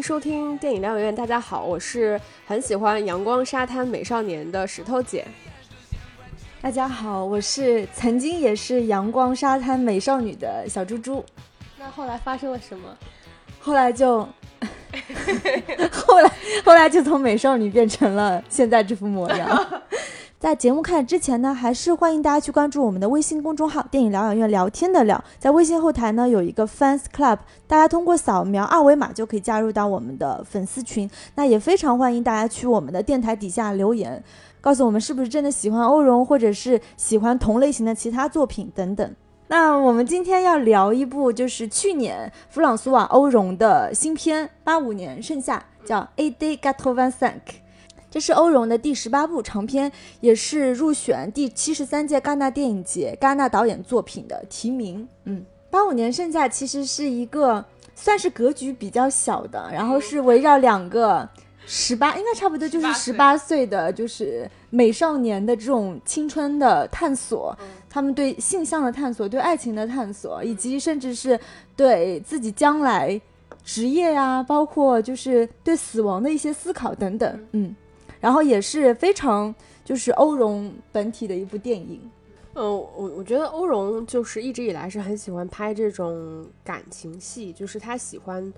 迎收听电影疗养院。大家好，我是很喜欢阳光沙滩美少年的石头姐。大家好，我是曾经也是阳光沙滩美少女的小猪猪。那后来发生了什么？后来就，后来后来就从美少女变成了现在这副模样。在节目开始之前呢，还是欢迎大家去关注我们的微信公众号“电影疗养院”，聊天的聊，在微信后台呢有一个 fans club，大家通过扫描二维码就可以加入到我们的粉丝群。那也非常欢迎大家去我们的电台底下留言，告诉我们是不是真的喜欢欧荣，或者是喜欢同类型的其他作品等等。那我们今天要聊一部就是去年弗朗索瓦欧荣的新片，八五年盛夏，叫《A Day g a t o v a n s a n k》。这是欧荣的第十八部长片，也是入选第七十三届戛纳电影节戛纳导演作品的提名。嗯，八五年盛夏其实是一个算是格局比较小的，然后是围绕两个十八，应该差不多就是十八岁的，就是美少年的这种青春的探索，他们对性向的探索，对爱情的探索，以及甚至是对自己将来职业啊，包括就是对死亡的一些思考等等。嗯。然后也是非常就是欧荣本体的一部电影，嗯，我我觉得欧荣就是一直以来是很喜欢拍这种感情戏，就是他喜欢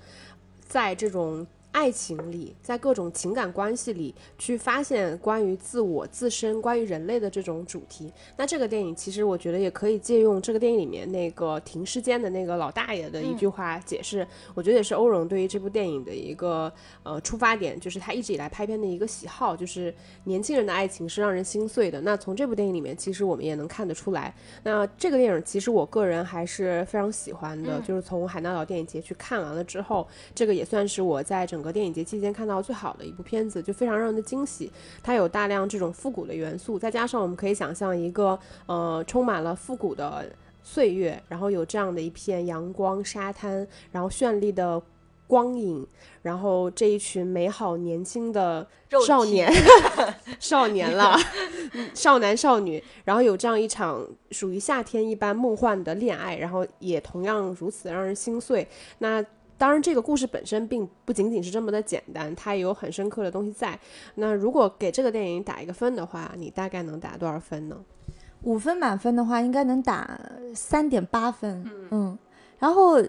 在这种。爱情里，在各种情感关系里去发现关于自我自身、关于人类的这种主题。那这个电影其实我觉得也可以借用这个电影里面那个停尸间的那个老大爷的一句话解释。我觉得也是欧荣对于这部电影的一个呃出发点，就是他一直以来拍片的一个喜好，就是年轻人的爱情是让人心碎的。那从这部电影里面，其实我们也能看得出来。那这个电影其实我个人还是非常喜欢的，就是从海纳岛电影节去看完了之后，这个也算是我在整。整个电影节期间看到最好的一部片子，就非常让人的惊喜。它有大量这种复古的元素，再加上我们可以想象一个呃充满了复古的岁月，然后有这样的一片阳光沙滩，然后绚丽的光影，然后这一群美好年轻的少年 少年了少男少女，然后有这样一场属于夏天一般梦幻的恋爱，然后也同样如此让人心碎。那。当然，这个故事本身并不仅仅是这么的简单，它也有很深刻的东西在。那如果给这个电影打一个分的话，你大概能打多少分呢？五分满分的话，应该能打三点八分。嗯，然后。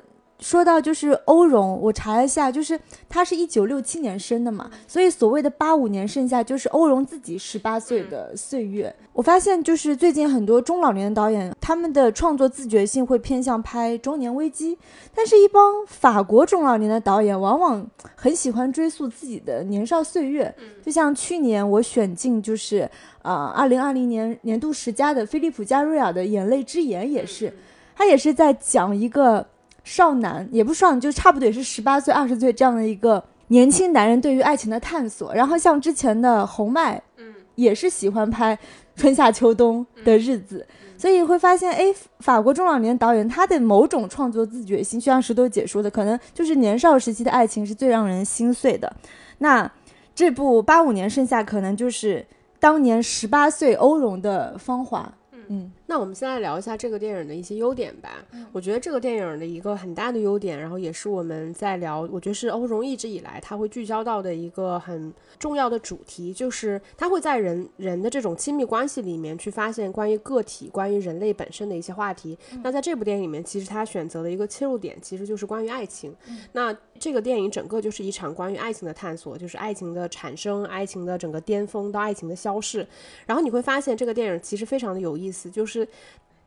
说到就是欧荣，我查了一下，就是他是一九六七年生的嘛，所以所谓的八五年盛夏就是欧荣自己十八岁的岁月。我发现就是最近很多中老年的导演，他们的创作自觉性会偏向拍中年危机，但是一帮法国中老年的导演往往很喜欢追溯自己的年少岁月。就像去年我选进就是啊二零二零年年度十佳的菲利普加瑞尔的《眼泪之眼》也是，他也是在讲一个。少男也不少男，就差不多也是十八岁、二十岁这样的一个年轻男人对于爱情的探索。然后像之前的红麦，嗯，也是喜欢拍春夏秋冬的日子，所以会发现，哎，法国中老年导演他的某种创作自觉性，就像石头姐说的，可能就是年少时期的爱情是最让人心碎的。那这部八五年盛夏，可能就是当年十八岁欧龙的芳华。嗯，那我们先来聊一下这个电影的一些优点吧。我觉得这个电影的一个很大的优点，然后也是我们在聊，我觉得是欧荣一直以来他会聚焦到的一个很重要的主题，就是他会在人人的这种亲密关系里面去发现关于个体、关于人类本身的一些话题。那在这部电影里面，其实他选择的一个切入点其实就是关于爱情。那这个电影整个就是一场关于爱情的探索，就是爱情的产生、爱情的整个巅峰到爱情的消逝。然后你会发现，这个电影其实非常的有意思，就是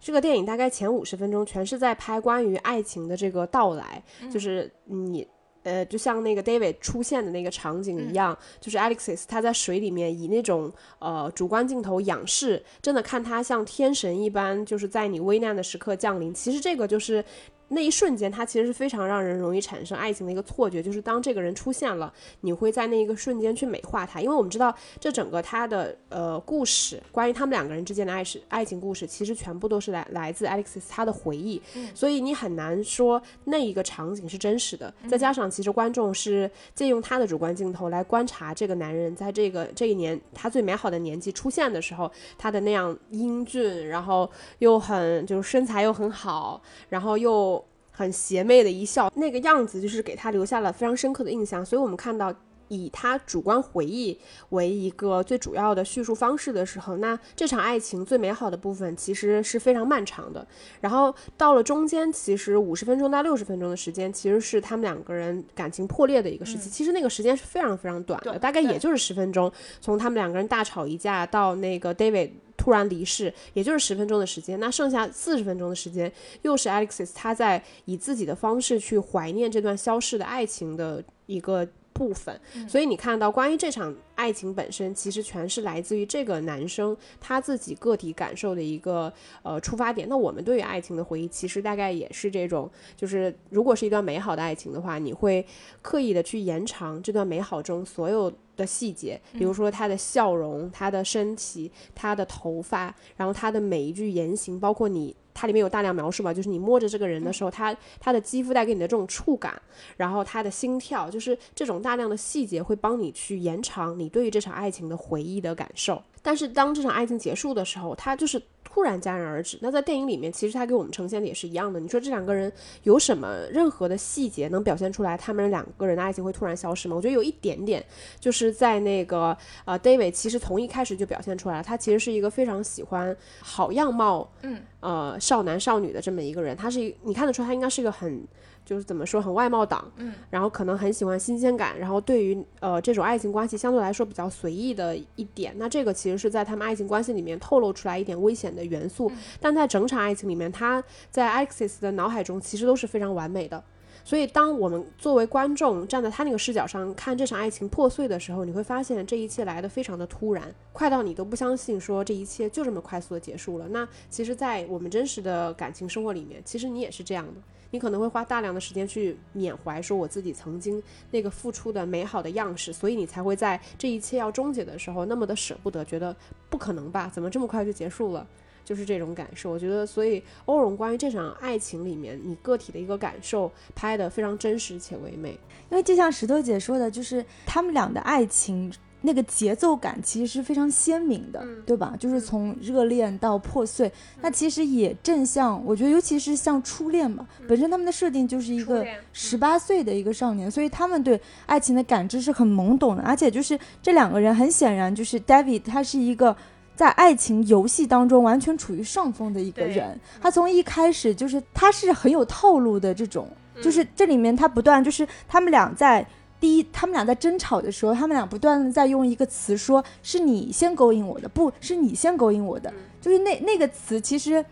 这个电影大概前五十分钟全是在拍关于爱情的这个到来，就是你呃，就像那个 David 出现的那个场景一样，就是 Alexis 他在水里面以那种呃主观镜头仰视，真的看他像天神一般，就是在你危难的时刻降临。其实这个就是。那一瞬间，它其实是非常让人容易产生爱情的一个错觉，就是当这个人出现了，你会在那一个瞬间去美化他，因为我们知道这整个他的呃故事，关于他们两个人之间的爱是爱情故事，其实全部都是来来自 Alexis 他的回忆，所以你很难说那一个场景是真实的。再加上其实观众是借用他的主观镜头来观察这个男人在这个这一年他最美好的年纪出现的时候，他的那样英俊，然后又很就是身材又很好，然后又。很邪魅的一笑，那个样子就是给他留下了非常深刻的印象。所以我们看到。以他主观回忆为一个最主要的叙述方式的时候，那这场爱情最美好的部分其实是非常漫长的。然后到了中间，其实五十分钟到六十分钟的时间，其实是他们两个人感情破裂的一个时期。其实那个时间是非常非常短的，大概也就是十分钟。从他们两个人大吵一架到那个 David 突然离世，也就是十分钟的时间。那剩下四十分钟的时间，又是 Alexis 他在以自己的方式去怀念这段消逝的爱情的一个。部分，所以你看到关于这场爱情本身，其实全是来自于这个男生他自己个体感受的一个呃出发点。那我们对于爱情的回忆，其实大概也是这种，就是如果是一段美好的爱情的话，你会刻意的去延长这段美好中所有的细节，比如说他的笑容、他的身体、他的头发，然后他的每一句言行，包括你。它里面有大量描述吧，就是你摸着这个人的时候，他他的肌肤带给你的这种触感，然后他的心跳，就是这种大量的细节会帮你去延长你对于这场爱情的回忆的感受。但是当这场爱情结束的时候，他就是。突然戛然而止。那在电影里面，其实他给我们呈现的也是一样的。你说这两个人有什么任何的细节能表现出来他们两个人的爱情会突然消失吗？我觉得有一点点，就是在那个呃，David 其实从一开始就表现出来了，他其实是一个非常喜欢好样貌，嗯，呃，少男少女的这么一个人。他是一，你看得出他应该是一个很。就是怎么说很外貌党，嗯，然后可能很喜欢新鲜感，然后对于呃这种爱情关系相对来说比较随意的一点，那这个其实是在他们爱情关系里面透露出来一点危险的元素，但在整场爱情里面，他在 Alexis 的脑海中其实都是非常完美的，所以当我们作为观众站在他那个视角上看这场爱情破碎的时候，你会发现这一切来的非常的突然，快到你都不相信说这一切就这么快速的结束了。那其实，在我们真实的感情生活里面，其实你也是这样的。你可能会花大量的时间去缅怀，说我自己曾经那个付出的美好的样式，所以你才会在这一切要终结的时候那么的舍不得，觉得不可能吧？怎么这么快就结束了？就是这种感受。我觉得，所以欧荣关于这场爱情里面你个体的一个感受拍得非常真实且唯美。因为就像石头姐说的，就是他们俩的爱情。那个节奏感其实是非常鲜明的，对吧？就是从热恋到破碎，那其实也正像我觉得，尤其是像初恋嘛，本身他们的设定就是一个十八岁的一个少年，所以他们对爱情的感知是很懵懂的。而且就是这两个人，很显然就是 David，他是一个在爱情游戏当中完全处于上风的一个人。他从一开始就是他是很有套路的这种，就是这里面他不断就是他们俩在。第一，他们俩在争吵的时候，他们俩不断的在用一个词，说是你先勾引我的，不是你先勾引我的，就是那那个词，其实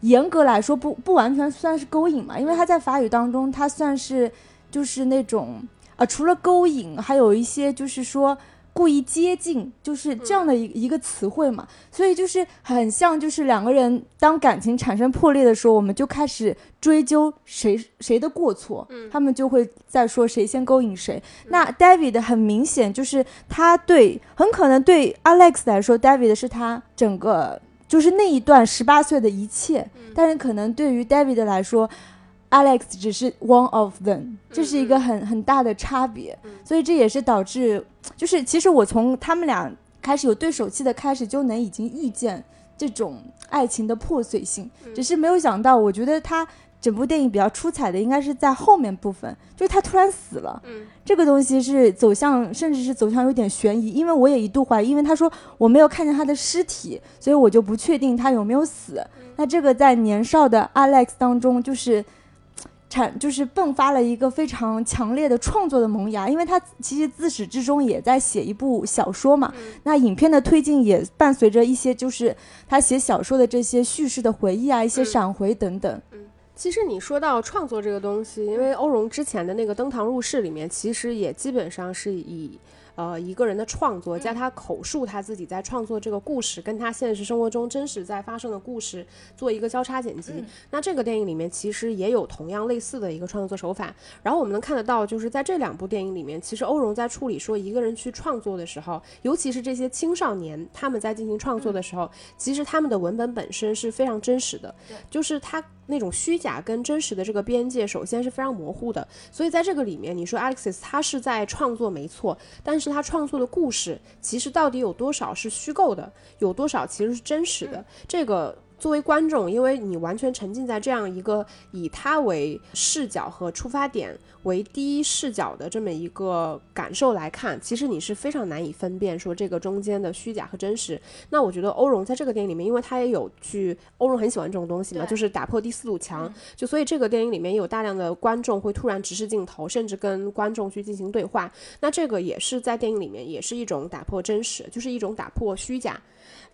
严格来说不不完全算是勾引嘛，因为他在法语当中，它算是就是那种啊，除了勾引，还有一些就是说。故意接近，就是这样的一一个词汇嘛，所以就是很像，就是两个人当感情产生破裂的时候，我们就开始追究谁谁的过错，他们就会在说谁先勾引谁。那 David 很明显就是他对，很可能对 Alex 来说，David 是他整个就是那一段十八岁的一切，但是可能对于 David 来说。Alex 只是 one of them，这是一个很很大的差别，所以这也是导致，就是其实我从他们俩开始有对手戏的开始就能已经预见这种爱情的破碎性，只是没有想到，我觉得他整部电影比较出彩的应该是在后面部分，就是他突然死了，这个东西是走向甚至是走向有点悬疑，因为我也一度怀疑，因为他说我没有看见他的尸体，所以我就不确定他有没有死。那这个在年少的 Alex 当中就是。产就是迸发了一个非常强烈的创作的萌芽，因为他其实自始至终也在写一部小说嘛。那影片的推进也伴随着一些，就是他写小说的这些叙事的回忆啊，一些闪回等等。嗯，其实你说到创作这个东西，因为欧荣之前的那个《登堂入室》里面，其实也基本上是以。呃，一个人的创作加他口述他自己在创作这个故事，跟他现实生活中真实在发生的故事做一个交叉剪辑。那这个电影里面其实也有同样类似的一个创作手法。然后我们能看得到，就是在这两部电影里面，其实欧荣在处理说一个人去创作的时候，尤其是这些青少年他们在进行创作的时候，其实他们的文本本身是非常真实的，就是他。那种虚假跟真实的这个边界，首先是非常模糊的。所以在这个里面，你说 Alexis 他是在创作没错，但是他创作的故事其实到底有多少是虚构的，有多少其实是真实的？这个。作为观众，因为你完全沉浸在这样一个以他为视角和出发点为第一视角的这么一个感受来看，其实你是非常难以分辨说这个中间的虚假和真实。那我觉得欧荣在这个电影里面，因为他也有去，欧荣很喜欢这种东西嘛，就是打破第四堵墙，就所以这个电影里面有大量的观众会突然直视镜头，甚至跟观众去进行对话。那这个也是在电影里面也是一种打破真实，就是一种打破虚假。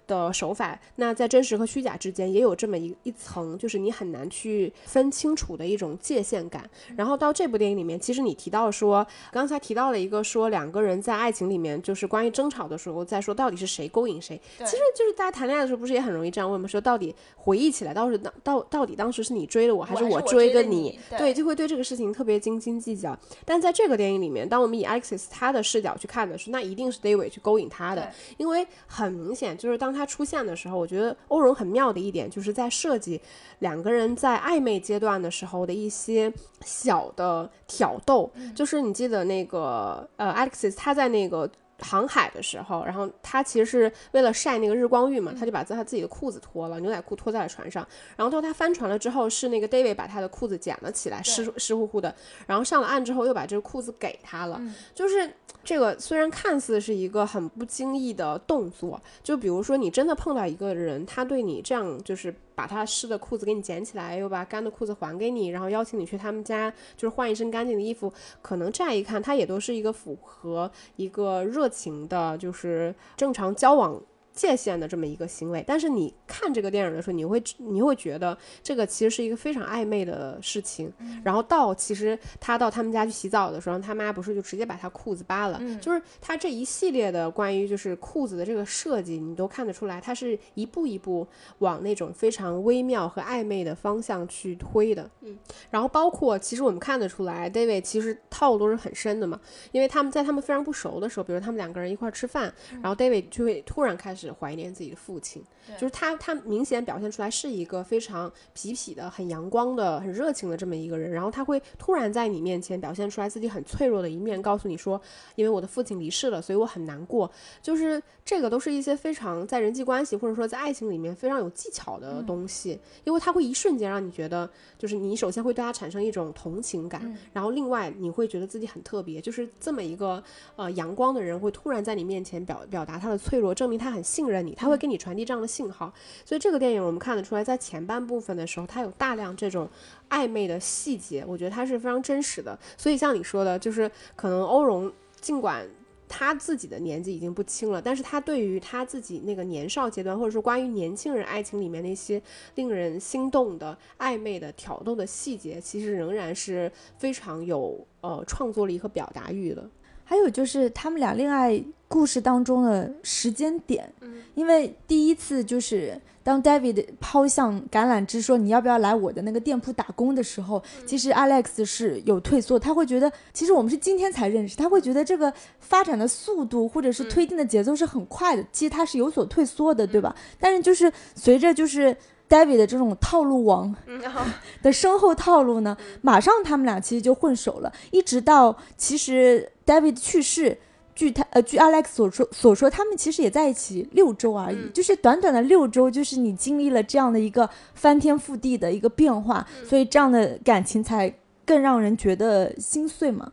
的手法，那在真实和虚假之间也有这么一一层，就是你很难去分清楚的一种界限感。然后到这部电影里面，其实你提到说，刚才提到了一个说两个人在爱情里面就是关于争吵的时候，在说到底是谁勾引谁。其实就是大家谈恋爱的时候，不是也很容易这样问吗？说到底回忆起来，到时当到到底当时是你追的我，还是我追的你对对，就会对这个事情特别斤斤计较。但在这个电影里面，当我们以 Alexis 他的视角去看的时候，那一定是 David 去勾引他的，因为很明显，就是当他出现的时候，我觉得欧荣很妙的一点，就是在设计两个人在暧昧阶段的时候的一些小的挑逗。就是你记得那个呃，Alexis 他在那个。航海的时候，然后他其实是为了晒那个日光浴嘛，他就把他自己的裤子脱了，牛仔裤脱在了船上。然后到他翻船了之后，是那个 David 把他的裤子捡了起来，湿湿乎乎的。然后上了岸之后，又把这个裤子给他了。就是 这个虽然看似是一个很不经意的动作，就比如说你真的碰到一个人，他对你这样就是把他湿的裤子给你捡起来，又把干的裤子还给你，然后邀请你去他们家，就是换一身干净的衣服，可能乍一看他也都是一个符合一个热情的，就是正常交往。界限的这么一个行为，但是你看这个电影的时候，你会你会觉得这个其实是一个非常暧昧的事情。然后到其实他到他们家去洗澡的时候，他妈不是就直接把他裤子扒了，就是他这一系列的关于就是裤子的这个设计，你都看得出来，他是一步一步往那种非常微妙和暧昧的方向去推的。嗯，然后包括其实我们看得出来，David 其实套路都是很深的嘛，因为他们在他们非常不熟的时候，比如他们两个人一块儿吃饭，然后 David 就会突然开始怀念自己的父亲，就是他他明显表现出来是一个非常痞痞的、很阳光的、很热情的这么一个人，然后他会突然在你面前表现出来自己很脆弱的一面，告诉你说，因为我的父亲离世了，所以我很难过。就是这个都是一些非常在人际关系或者说在爱情里面非常有技巧的东西，因为他会一瞬间让你觉得，就是你首先会对他产生一种同情感，然后另外你会觉得自己很特别，就是这么一个呃阳光的人会突然在你面前表表达他的脆弱，证明他很信任你，他会给你传递这样的信号。所以这个电影我们看得出来，在前半部分的时候，它有大量这种暧昧的细节，我觉得它是非常真实的。所以像你说的，就是可能欧荣尽管。他自己的年纪已经不轻了，但是他对于他自己那个年少阶段，或者说关于年轻人爱情里面那些令人心动的暧昧的挑逗的细节，其实仍然是非常有呃创作力和表达欲的。还有就是他们俩恋爱故事当中的时间点，嗯因为第一次就是当 David 抛向橄榄枝说你要不要来我的那个店铺打工的时候，其实 Alex 是有退缩，他会觉得其实我们是今天才认识，他会觉得这个发展的速度或者是推进的节奏是很快的，其实他是有所退缩的，对吧？但是就是随着就是。David 的这种套路王 的身后套路呢，马上他们俩其实就混熟了，一直到其实 David 去世，据他呃据 Alex 所说所说，他们其实也在一起六周而已，就是短短的六周，就是你经历了这样的一个翻天覆地的一个变化，所以这样的感情才更让人觉得心碎嘛。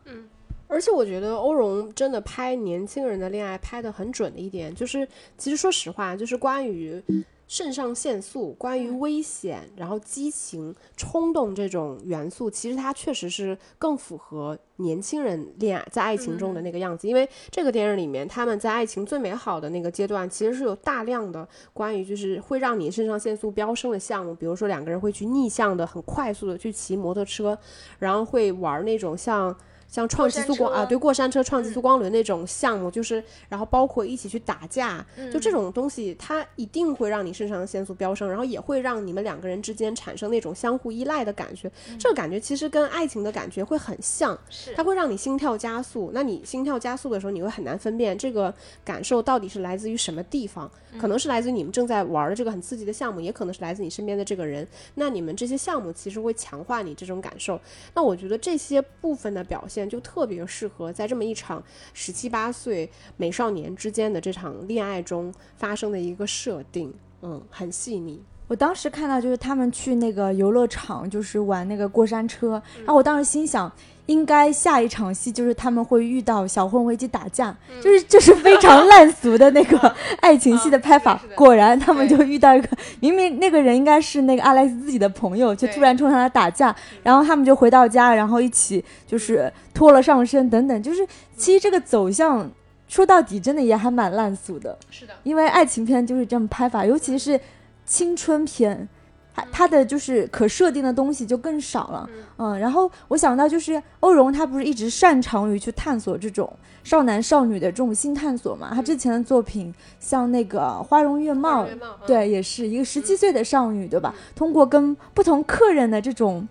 而且我觉得欧荣真的拍年轻人的恋爱拍得很准的一点，就是其实说实话，就是关于肾上腺素、关于危险、然后激情、冲动这种元素，其实它确实是更符合年轻人恋爱在爱情中的那个样子。因为这个电影里面，他们在爱情最美好的那个阶段，其实是有大量的关于就是会让你肾上腺素飙升的项目，比如说两个人会去逆向的很快速的去骑摩托车，然后会玩那种像。像创极速光啊，对，过山车、创极速光轮那种项目，就是，然后包括一起去打架，就这种东西，它一定会让你肾上腺素飙升，然后也会让你们两个人之间产生那种相互依赖的感觉。这个感觉其实跟爱情的感觉会很像，它会让你心跳加速。那你心跳加速的时候，你会很难分辨这个感受到底是来自于什么地方，可能是来自于你们正在玩的这个很刺激的项目，也可能是来自你身边的这个人。那你们这些项目其实会强化你这种感受。那我觉得这些部分的表现就特别适合在这么一场十七八岁美少年之间的这场恋爱中发生的一个设定，嗯，很细腻。我当时看到就是他们去那个游乐场，就是玩那个过山车，然后我当时心想，应该下一场戏就是他们会遇到小混混一起打架，就是就是非常烂俗的那个 爱情戏的拍法。果然他们就遇到一个明明那个人应该是那个阿莱斯自己的朋友，却突然冲上来打架，然后他们就回到家，然后一起就是脱了上身等等，就是其实这个走向说到底真的也还蛮烂俗的。是的，因为爱情片就是这么拍法，尤其是。青春片，它它的就是可设定的东西就更少了，嗯，然后我想到就是欧荣，他不是一直擅长于去探索这种少男少女的这种新探索嘛？他之前的作品像那个《花容月貌》，对，也是一个十七岁的少女，对吧？通过跟不同客人的这种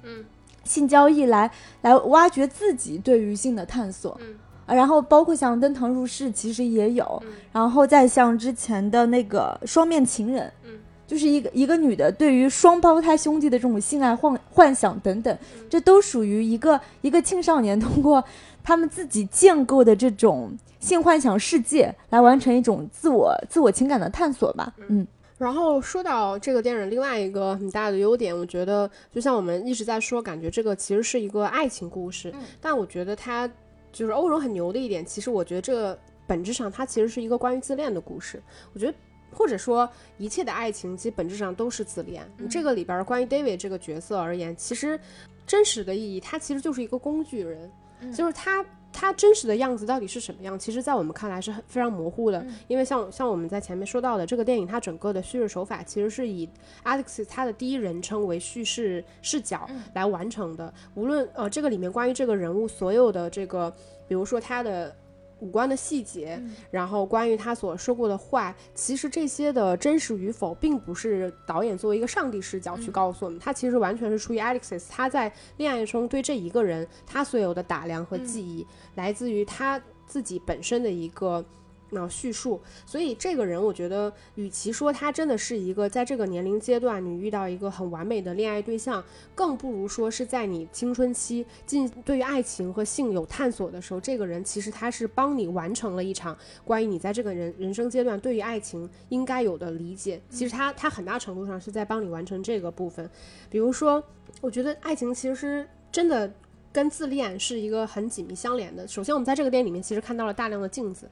性交易来来挖掘自己对于性的探索，啊，然后包括像《登堂入室》其实也有，然后再像之前的那个《双面情人》。就是一个一个女的对于双胞胎兄弟的这种性爱幻幻想等等，这都属于一个一个青少年通过他们自己建构的这种性幻想世界来完成一种自我自我情感的探索吧。嗯，然后说到这个电影另外一个很大的优点，我觉得就像我们一直在说，感觉这个其实是一个爱情故事，但我觉得它就是欧荣很牛的一点，其实我觉得这个本质上它其实是一个关于自恋的故事，我觉得。或者说，一切的爱情其实本质上都是自恋。这个里边关于 David 这个角色而言，其实真实的意义，他其实就是一个工具人，就是他他真实的样子到底是什么样，其实在我们看来是很非常模糊的。因为像像我们在前面说到的，这个电影它整个的叙事手法其实是以 Alex 他的第一人称为叙事视角来完成的。无论呃这个里面关于这个人物所有的这个，比如说他的。五官的细节，然后关于他所说过的话，其实这些的真实与否，并不是导演作为一个上帝视角去告诉我们，他其实完全是出于 Alexis 他在恋爱中对这一个人他所有的打量和记忆，来自于他自己本身的一个。那叙述，所以这个人，我觉得，与其说他真的是一个在这个年龄阶段你遇到一个很完美的恋爱对象，更不如说是在你青春期进对于爱情和性有探索的时候，这个人其实他是帮你完成了一场关于你在这个人人生阶段对于爱情应该有的理解。其实他他很大程度上是在帮你完成这个部分。比如说，我觉得爱情其实真的跟自恋是一个很紧密相连的。首先，我们在这个电影里面其实看到了大量的镜子。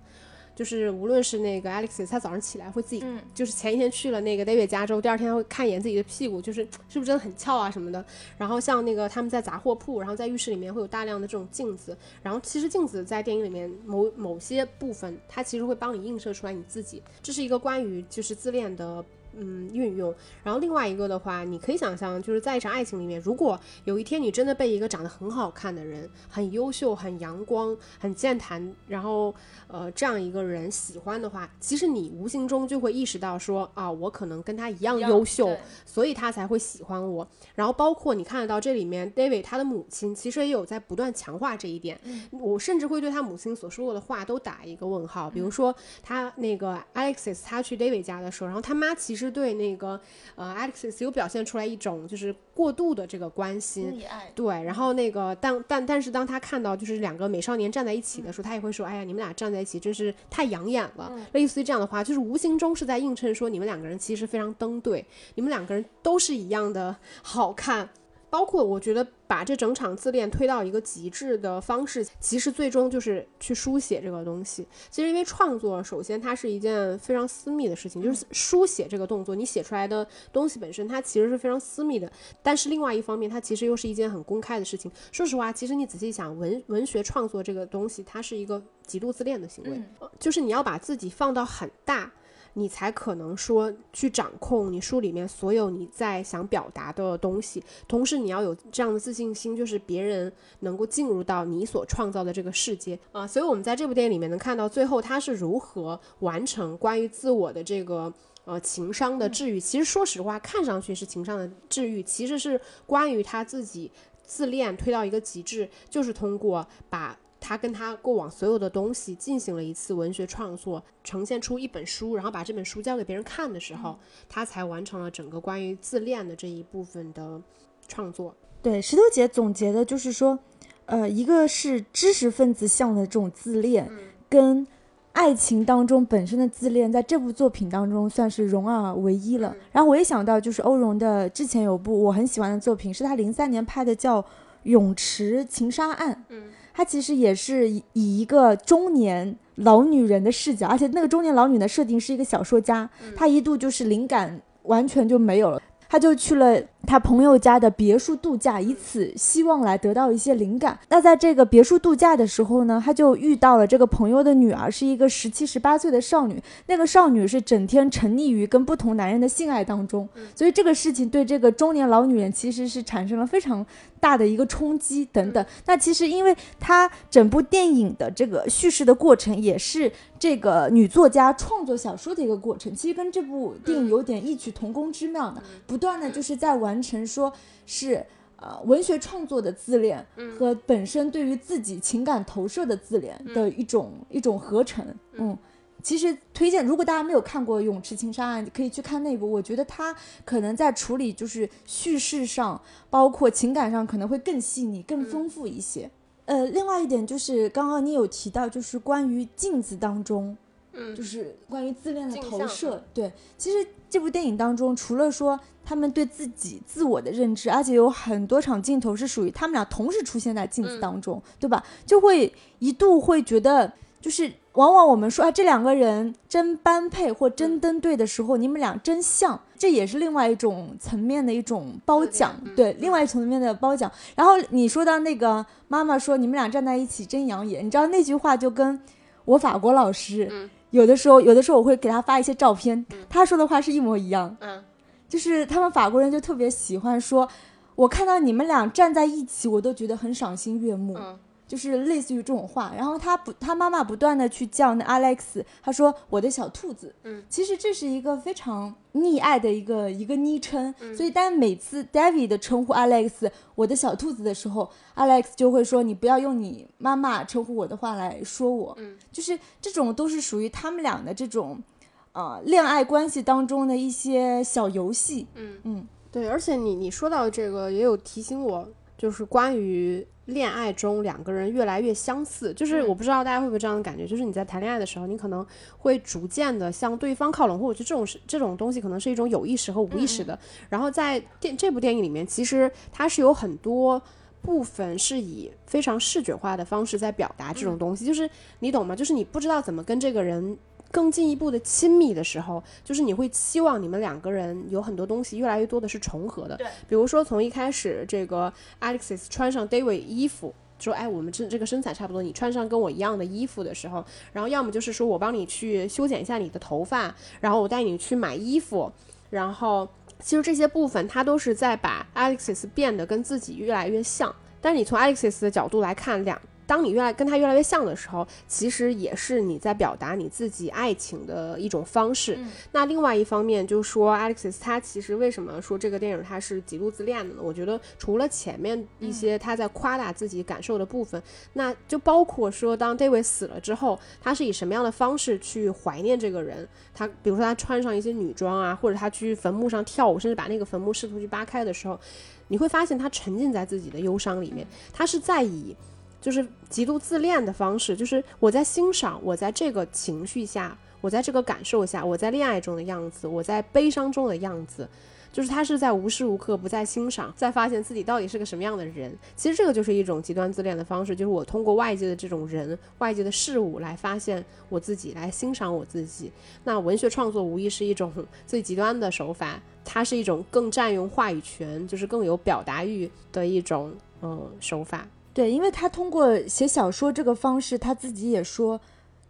就是无论是那个 Alex，他早上起来会自己，就是前一天去了那个 David 家之后，第二天会看一眼自己的屁股，就是是不是真的很翘啊什么的。然后像那个他们在杂货铺，然后在浴室里面会有大量的这种镜子。然后其实镜子在电影里面某某些部分，它其实会帮你映射出来你自己。这是一个关于就是自恋的。嗯，运用。然后另外一个的话，你可以想象，就是在一场爱情里面，如果有一天你真的被一个长得很好看的人、很优秀、很阳光、很健谈，然后呃这样一个人喜欢的话，其实你无形中就会意识到说啊，我可能跟他一样优秀，所以他才会喜欢我。然后包括你看得到这里面，David 他的母亲其实也有在不断强化这一点。我甚至会对他母亲所说过的话都打一个问号。比如说他那个 Alexis 他去 David 家的时候，然后他妈其实。是对那个呃，Alexis 有表现出来一种就是过度的这个关心，对，然后那个但但但是当他看到就是两个美少年站在一起的时候，他也会说，哎呀，你们俩站在一起真是太养眼了，类似于这样的话，就是无形中是在映衬说你们两个人其实非常登对，你们两个人都是一样的好看。包括我觉得把这整场自恋推到一个极致的方式，其实最终就是去书写这个东西。其实因为创作，首先它是一件非常私密的事情，就是书写这个动作，你写出来的东西本身它其实是非常私密的。但是另外一方面，它其实又是一件很公开的事情。说实话，其实你仔细想，文文学创作这个东西，它是一个极度自恋的行为，就是你要把自己放到很大。你才可能说去掌控你书里面所有你在想表达的东西，同时你要有这样的自信心，就是别人能够进入到你所创造的这个世界啊。所以，我们在这部电影里面能看到最后他是如何完成关于自我的这个呃情商的治愈。其实，说实话，看上去是情商的治愈，其实是关于他自己自恋推到一个极致，就是通过把。他跟他过往所有的东西进行了一次文学创作，呈现出一本书，然后把这本书交给别人看的时候，他才完成了整个关于自恋的这一部分的创作。对，石头姐总结的就是说，呃，一个是知识分子向的这种自恋，跟爱情当中本身的自恋，在这部作品当中算是融二为一了。然后我也想到，就是欧荣的之前有部我很喜欢的作品，是他零三年拍的，叫《泳池情杀案》。嗯，他其实也是以一个中年老女人的视角，而且那个中年老女的设定是一个小说家，她一度就是灵感完全就没有了。他就去了他朋友家的别墅度假，以此希望来得到一些灵感。那在这个别墅度假的时候呢，他就遇到了这个朋友的女儿，是一个十七十八岁的少女。那个少女是整天沉溺于跟不同男人的性爱当中，所以这个事情对这个中年老女人其实是产生了非常大的一个冲击等等。那其实因为他整部电影的这个叙事的过程也是。这个女作家创作小说的一个过程，其实跟这部电影有点异曲同工之妙的，不断的就是在完成，说是呃文学创作的自恋和本身对于自己情感投射的自恋的一种一种合成。嗯，其实推荐，如果大家没有看过《泳池情杀案》，可以去看那部，我觉得它可能在处理就是叙事上，包括情感上，可能会更细腻、更丰富一些。呃，另外一点就是刚刚你有提到，就是关于镜子当中，嗯，就是关于自恋的投射。对，其实这部电影当中，除了说他们对自己自我的认知，而且有很多场镜头是属于他们俩同时出现在镜子当中，对吧？就会一度会觉得。就是往往我们说啊，这两个人真般配或真登对的时候，你们俩真像，这也是另外一种层面的一种褒奖，对，另外一层面的褒奖。然后你说到那个妈妈说你们俩站在一起真养眼，你知道那句话就跟我法国老师有的时候，有的时候我会给他发一些照片，他说的话是一模一样。嗯，就是他们法国人就特别喜欢说，我看到你们俩站在一起，我都觉得很赏心悦目。就是类似于这种话，然后他不，他妈妈不断的去叫那 Alex，他说我的小兔子，嗯，其实这是一个非常溺爱的一个一个昵称，所以当每次 David 称呼 Alex 我的小兔子的时候，Alex 就会说你不要用你妈妈称呼我的话来说我，嗯，就是这种都是属于他们俩的这种，呃，恋爱关系当中的一些小游戏，嗯。嗯，对，而且你你说到这个也有提醒我，就是关于。恋爱中两个人越来越相似，就是我不知道大家会不会这样的感觉，就是你在谈恋爱的时候，你可能会逐渐的向对方靠拢，或者就这种是这种东西可能是一种有意识和无意识的。然后在电这部电影里面，其实它是有很多部分是以非常视觉化的方式在表达这种东西，就是你懂吗？就是你不知道怎么跟这个人。更进一步的亲密的时候，就是你会期望你们两个人有很多东西越来越多的是重合的。对，比如说从一开始，这个 Alexis 穿上 David 衣服，说：“哎，我们这这个身材差不多，你穿上跟我一样的衣服的时候，然后要么就是说我帮你去修剪一下你的头发，然后我带你去买衣服，然后其实这些部分他都是在把 Alexis 变得跟自己越来越像。但是你从 Alexis 的角度来看，两。当你越来跟他越来越像的时候，其实也是你在表达你自己爱情的一种方式。那另外一方面，就是说 Alexis 他其实为什么说这个电影他是极度自恋的呢？我觉得除了前面一些他在夸大自己感受的部分，那就包括说当 David 死了之后，他是以什么样的方式去怀念这个人？他比如说他穿上一些女装啊，或者他去坟墓上跳舞，甚至把那个坟墓试图去扒开的时候，你会发现他沉浸在自己的忧伤里面，他是在以。就是极度自恋的方式，就是我在欣赏我在这个情绪下，我在这个感受下，我在恋爱中的样子，我在悲伤中的样子，就是他是在无时无刻不在欣赏，在发现自己到底是个什么样的人。其实这个就是一种极端自恋的方式，就是我通过外界的这种人、外界的事物来发现我自己，来欣赏我自己。那文学创作无疑是一种 最极端的手法，它是一种更占用话语权，就是更有表达欲的一种嗯手法。对，因为他通过写小说这个方式，他自己也说，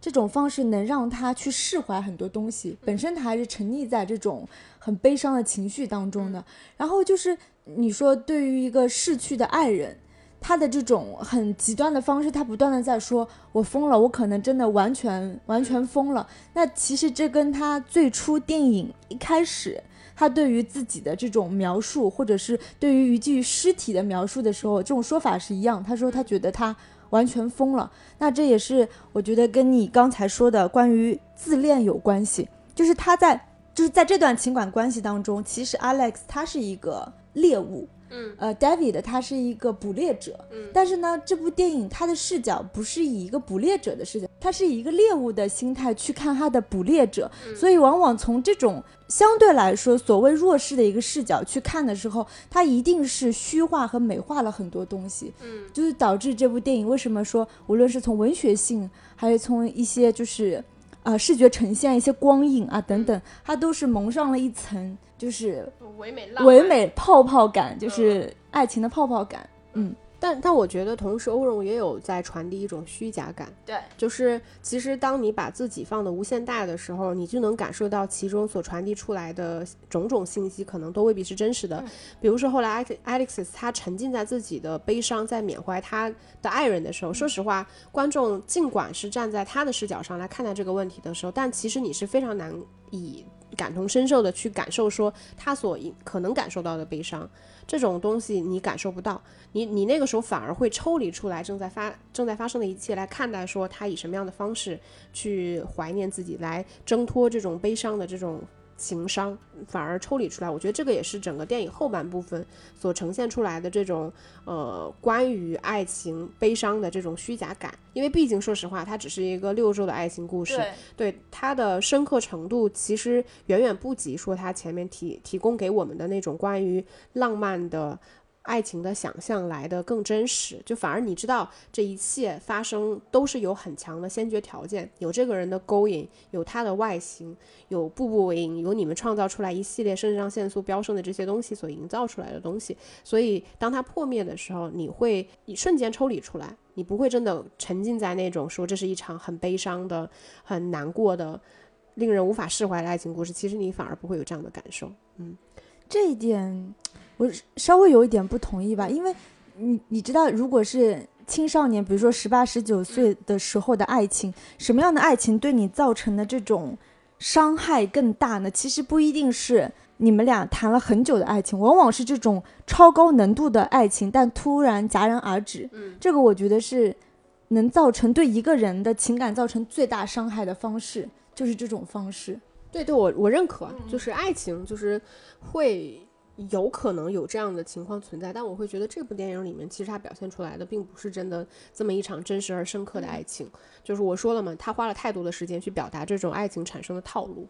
这种方式能让他去释怀很多东西。本身他还是沉溺在这种很悲伤的情绪当中的。然后就是你说，对于一个逝去的爱人，他的这种很极端的方式，他不断的在说：“我疯了，我可能真的完全完全疯了。”那其实这跟他最初电影一开始。他对于自己的这种描述，或者是对于一具尸体的描述的时候，这种说法是一样。他说他觉得他完全疯了。那这也是我觉得跟你刚才说的关于自恋有关系，就是他在就是在这段情感关系当中，其实 Alex 他是一个猎物，嗯，呃，David 他是一个捕猎者，嗯。但是呢，这部电影它的视角不是以一个捕猎者的视角，它是以一个猎物的心态去看他的捕猎者，嗯。所以往往从这种相对来说所谓弱势的一个视角去看的时候，它一定是虚化和美化了很多东西，嗯，就是导致这部电影为什么说，无论是从文学性，还是从一些就是。呃，视觉呈现一些光影啊等等，它都是蒙上了一层，就是唯美唯美泡泡感，就是爱情的泡泡感。嗯，但但我觉得，同时欧荣也有在传递一种虚假感，对，就是其实当你把自己放的无限大的时候，你就能感受到其中所传递出来的种种信息，可能都未必是真实的。比如说后来 Alex- Alexis 他沉浸在自己的悲伤，在缅怀他的爱人的时候，说实话，观众尽管是站在他的视角上来看待这个问题的时候，但其实你是非常难以感同身受的去感受说他所可能感受到的悲伤。这种东西你感受不到，你你那个时候反而会抽离出来正在发正在发生的一切来看待，说他以什么样的方式去怀念自己，来挣脱这种悲伤的这种情商，反而抽离出来。我觉得这个也是整个电影后半部分所呈现出来的这种呃关于爱情悲伤的这种虚假感，因为毕竟说实话，它只是一个六周的爱情故事，对它的深刻程度，其实远远不及说它前面提提供给我们的那种关于浪漫的爱情的想象来的更真实。就反而你知道这一切发生都是有很强的先决条件，有这个人的勾引，有他的外形，有步步为营，有你们创造出来一系列肾上腺素飙升的这些东西所营造出来的东西。所以当它破灭的时候，你会你瞬间抽离出来。你不会真的沉浸在那种说这是一场很悲伤的、很难过的、令人无法释怀的爱情故事，其实你反而不会有这样的感受。嗯，这一点我稍微有一点不同意吧，因为你你知道，如果是青少年，比如说十八、十九岁的时候的爱情，什么样的爱情对你造成的这种伤害更大呢？其实不一定是你们俩谈了很久的爱情，往往是这种超高难度的爱情，但突然戛然而止。嗯，这个我觉得是能造成对一个人的情感造成最大伤害的方式，就是这种方式。对对，我我认可，就是爱情就是会。有可能有这样的情况存在，但我会觉得这部电影里面其实它表现出来的并不是真的这么一场真实而深刻的爱情。就是我说了嘛，他花了太多的时间去表达这种爱情产生的套路。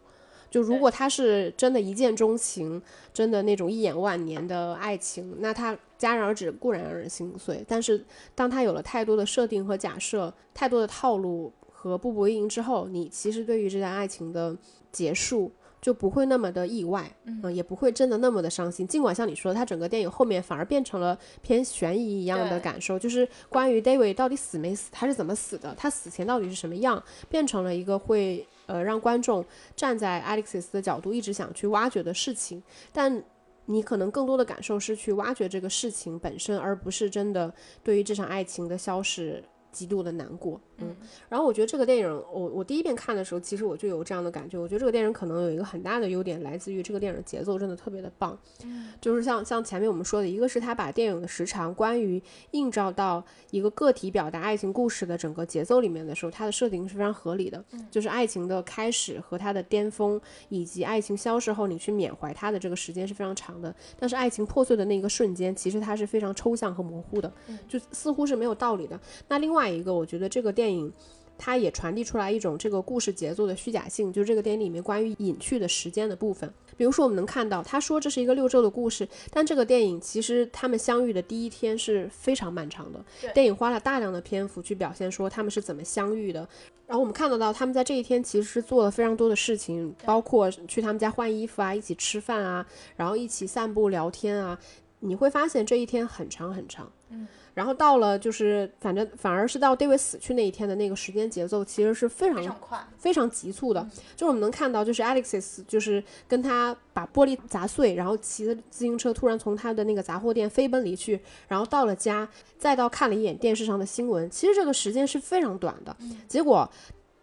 就如果他是真的一见钟情，真的那种一眼万年的爱情，那他戛然而止固然让人心碎。但是当他有了太多的设定和假设，太多的套路和步步为营之后，你其实对于这段爱情的结束。就不会那么的意外，嗯、也不会真的那么的伤心。尽管像你说的，它整个电影后面反而变成了偏悬疑一样的感受，就是关于 David 到底死没死，他是怎么死的，他死前到底是什么样，变成了一个会呃让观众站在 Alexis 的角度一直想去挖掘的事情。但你可能更多的感受是去挖掘这个事情本身，而不是真的对于这场爱情的消逝。极度的难过，嗯，然后我觉得这个电影，我我第一遍看的时候，其实我就有这样的感觉。我觉得这个电影可能有一个很大的优点，来自于这个电影的节奏真的特别的棒，嗯，就是像像前面我们说的，一个是他把电影的时长关于映照到一个个体表达爱情故事的整个节奏里面的时候，它的设定是非常合理的，就是爱情的开始和它的巅峰，以及爱情消逝后你去缅怀它的这个时间是非常长的，但是爱情破碎的那个瞬间，其实它是非常抽象和模糊的，就似乎是没有道理的。那另外。另外一个，我觉得这个电影，它也传递出来一种这个故事节奏的虚假性，就是这个电影里面关于隐去的时间的部分。比如说，我们能看到他说这是一个六周的故事，但这个电影其实他们相遇的第一天是非常漫长的。电影花了大量的篇幅去表现说他们是怎么相遇的。然后我们看得到他们在这一天其实是做了非常多的事情，包括去他们家换衣服啊，一起吃饭啊，然后一起散步聊天啊。你会发现这一天很长很长。嗯。然后到了，就是反正反而是到 David 死去那一天的那个时间节奏，其实是非常非常快、非常急促的。就是我们能看到，就是 Alexis 就是跟他把玻璃砸碎，然后骑着自行车突然从他的那个杂货店飞奔离去，然后到了家，再到看了一眼电视上的新闻。其实这个时间是非常短的。结果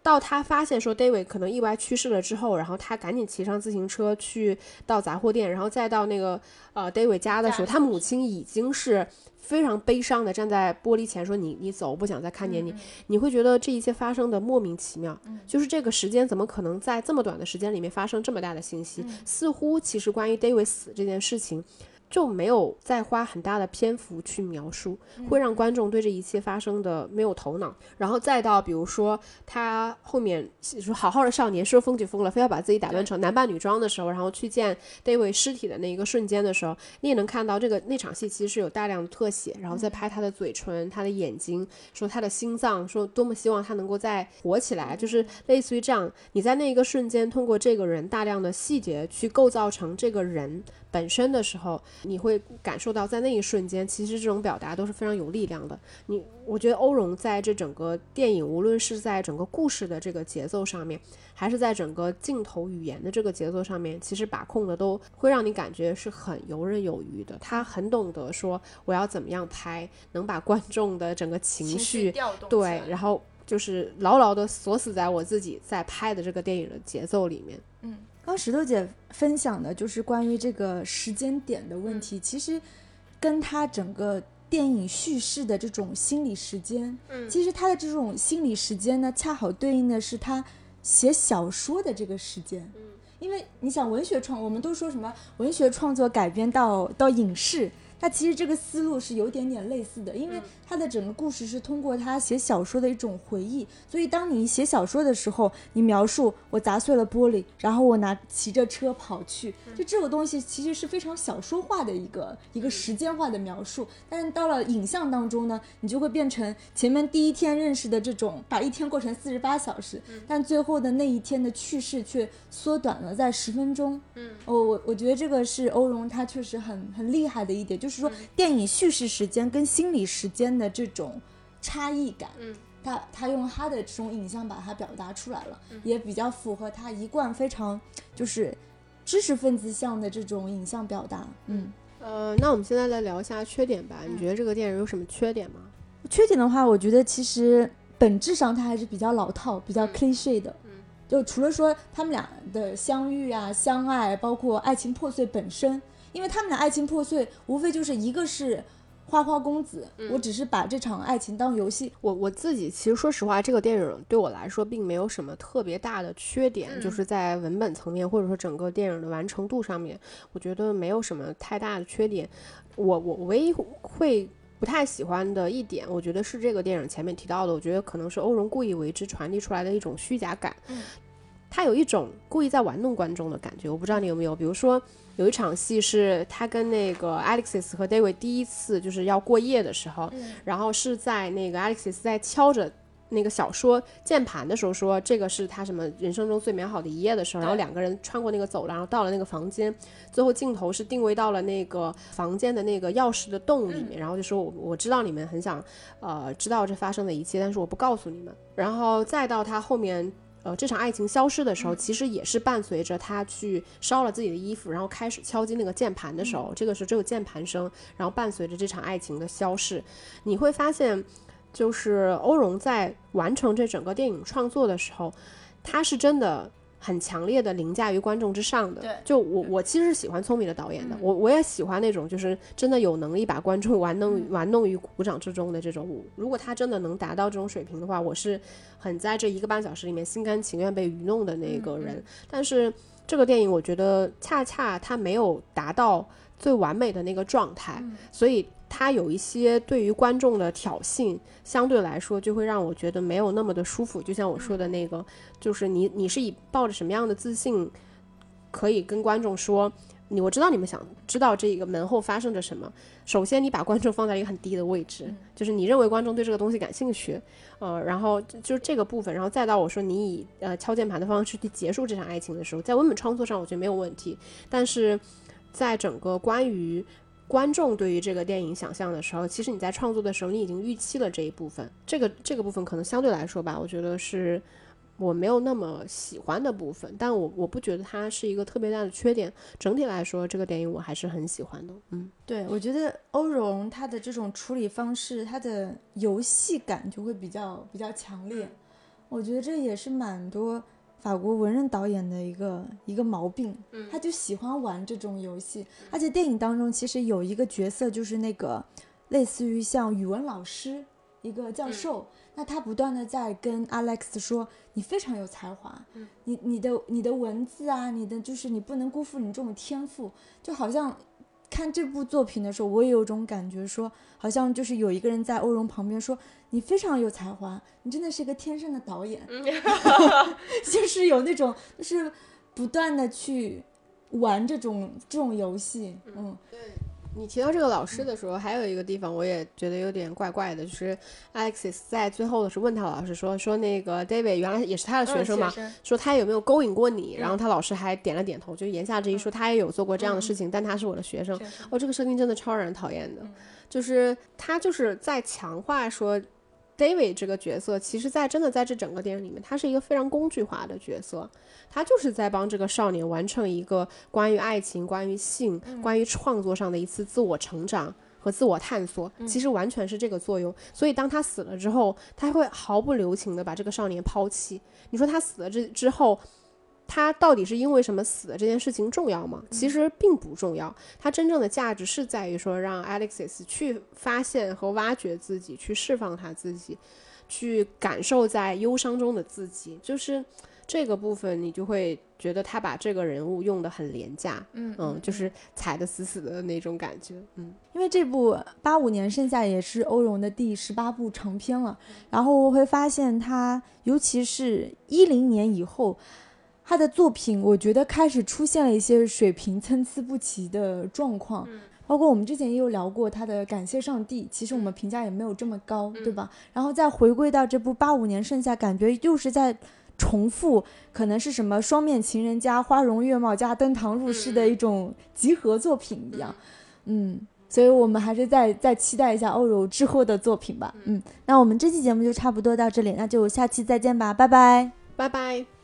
到他发现说 David 可能意外去世了之后，然后他赶紧骑上自行车去到杂货店，然后再到那个呃 David 家的时候，他母亲已经是非常悲伤的站在玻璃前说你你走，不想再看见你。你会觉得这一切发生的莫名其妙，就是这个时间怎么可能在这么短的时间里面发生这么大的信息？似乎其实关于 David 死这件事情。就没有再花很大的篇幅去描述，会让观众对这一切发生的没有头脑。然后再到比如说他后面说好好的少年说疯就疯了，非要把自己打扮成男扮女装的时候，然后去见 David 尸体的那一个瞬间的时候，你也能看到这个那场戏其实是有大量的特写，然后再拍他的嘴唇、他的眼睛，说他的心脏，说多么希望他能够再活起来，就是类似于这样。你在那一个瞬间，通过这个人大量的细节去构造成这个人。本身的时候，你会感受到在那一瞬间，其实这种表达都是非常有力量的。你，我觉得欧荣在这整个电影，无论是在整个故事的这个节奏上面，还是在整个镜头语言的这个节奏上面，其实把控的都会让你感觉是很游刃有余的。他很懂得说我要怎么样拍，能把观众的整个情绪调动对，然后就是牢牢的锁死在我自己在拍的这个电影的节奏里面。嗯。刚石头姐分享的就是关于这个时间点的问题，其实跟他整个电影叙事的这种心理时间，嗯，其实他的这种心理时间呢，恰好对应的是他写小说的这个时间，嗯，因为你想文学创，我们都说什么文学创作改编到到影视。他其实这个思路是有点点类似的，因为他的整个故事是通过他写小说的一种回忆，所以当你写小说的时候，你描述我砸碎了玻璃，然后我拿骑着车跑去，就这个东西其实是非常小说化的一个一个时间化的描述。但是到了影像当中呢，你就会变成前面第一天认识的这种，把一天过成四十八小时，但最后的那一天的去世却缩短了在十分钟。嗯，我我我觉得这个是欧荣他确实很很厉害的一点，就是。是说电影叙事时间跟心理时间的这种差异感，嗯，他他用他的这种影像把它表达出来了，也比较符合他一贯非常就是知识分子向的这种影像表达，嗯，呃，那我们现在来聊一下缺点吧。你觉得这个电影有什么缺点吗？缺点的话，我觉得其实本质上它还是比较老套、比较 cliche 的，嗯，就除了说他们俩的相遇啊、相爱，包括爱情破碎本身。因为他们的爱情破碎，无非就是一个是花花公子，我只是把这场爱情当游戏。我我自己其实说实话，这个电影对我来说并没有什么特别大的缺点，就是在文本层面或者说整个电影的完成度上面，我觉得没有什么太大的缺点。我我唯一会不太喜欢的一点，我觉得是这个电影前面提到的，我觉得可能是欧荣故意为之传递出来的一种虚假感。嗯，他有一种故意在玩弄观众的感觉，我不知道你有没有，比如说。有一场戏是他跟那个 Alexis 和 David 第一次就是要过夜的时候，然后是在那个 Alexis 在敲着那个小说键盘的时候说这个是他什么人生中最美好的一夜的时候，然后两个人穿过那个走廊，然后到了那个房间，最后镜头是定位到了那个房间的那个钥匙的洞里面，然后就说我我知道你们很想呃知道这发生的一切，但是我不告诉你们，然后再到他后面。呃，这场爱情消失的时候，其实也是伴随着他去烧了自己的衣服，然后开始敲击那个键盘的时候，这个时候只有键盘声，然后伴随着这场爱情的消逝，你会发现，就是欧荣在完成这整个电影创作的时候，他是真的。很强烈的凌驾于观众之上的，就我我其实是喜欢聪明的导演的，我我也喜欢那种就是真的有能力把观众 玩弄玩弄于鼓掌之中的这种。如果他真的能达到这种水平的话，我是很在这一个半小时里面心甘情愿被愚弄的那个人。但是这个电影我觉得恰恰他没有达到最完美的那个状态，所以。他有一些对于观众的挑衅，相对来说就会让我觉得没有那么的舒服。就像我说的那个，就是你你是以抱着什么样的自信，可以跟观众说，你我知道你们想知道这个门后发生着什么。首先，你把观众放在一个很低的位置，就是你认为观众对这个东西感兴趣，呃，然后就是这个部分，然后再到我说你以呃敲键盘的方式去结束这场爱情的时候，在文本创作上我觉得没有问题，但是在整个关于。观众对于这个电影想象的时候，其实你在创作的时候，你已经预期了这一部分。这个这个部分可能相对来说吧，我觉得是我没有那么喜欢的部分。但我我不觉得它是一个特别大的缺点。整体来说，这个电影我还是很喜欢的。嗯，对，我觉得欧荣他的这种处理方式，他的游戏感就会比较比较强烈。我觉得这也是蛮多法国文人导演的一个一个毛病，嗯他就喜欢玩这种游戏。而且电影当中其实有一个角色，就是那个类似于像语文老师一个教授，那他不断的在跟 Alex 说，你非常有才华，嗯你你的你的文字啊，你的就是你不能辜负你这种天赋，就好像。看这部作品的时候，我也有种感觉说，好像就是有一个人在欧荣旁边说：“你非常有才华，你真的是一个天生的导演。就是有那种，就是不断的去玩这种这种游戏，嗯你提到这个老师的时候，还有一个地方我也觉得有点怪怪的，就是 Alexis 在最后的时候问他老师说说那个 David 原来也是他的学生嘛，说他有没有勾引过你，然后他老师还点了点头，就言下之意说他也有做过这样的事情，但他是我的学生。哦，这个设定真的超让人讨厌的，就是他就是在强化说 David 这个角色，其实在真的在这整个电影里面，他是一个非常工具化的角色，他就是在帮这个少年完成一个关于爱情、关于性、关于创作上的一次自我成长。和自我探索，其实完全是这个作用。所以当他死了之后，他会毫不留情的把这个少年抛弃。你说他死了之之后，他到底是因为什么死的这件事情重要吗？其实并不重要。他真正的价值是在于说，让 Alexis 去发现和挖掘自己，去释放他自己，去感受在忧伤中的自己。就是这个部分，你就会觉得他把这个人物用的很廉价，嗯嗯，就是踩得死死的那种感觉，嗯。因为这部八五年剩下也是欧荣的第十八部长篇了，然后我会发现他，尤其是一零年以后，他的作品我觉得开始出现了一些水平参差不齐的状况。包括我们之前也有聊过他的《感谢上帝》，其实我们评价也没有这么高，对吧？然后再回归到这部八五年盛夏，感觉又是在重复，可能是什么双面情人加花容月貌加登堂入室的一种集合作品一样，嗯。所以我们还是再再期待一下欧柔之后的作品吧。嗯，那我们这期节目就差不多到这里，那就下期再见吧，拜拜，拜拜。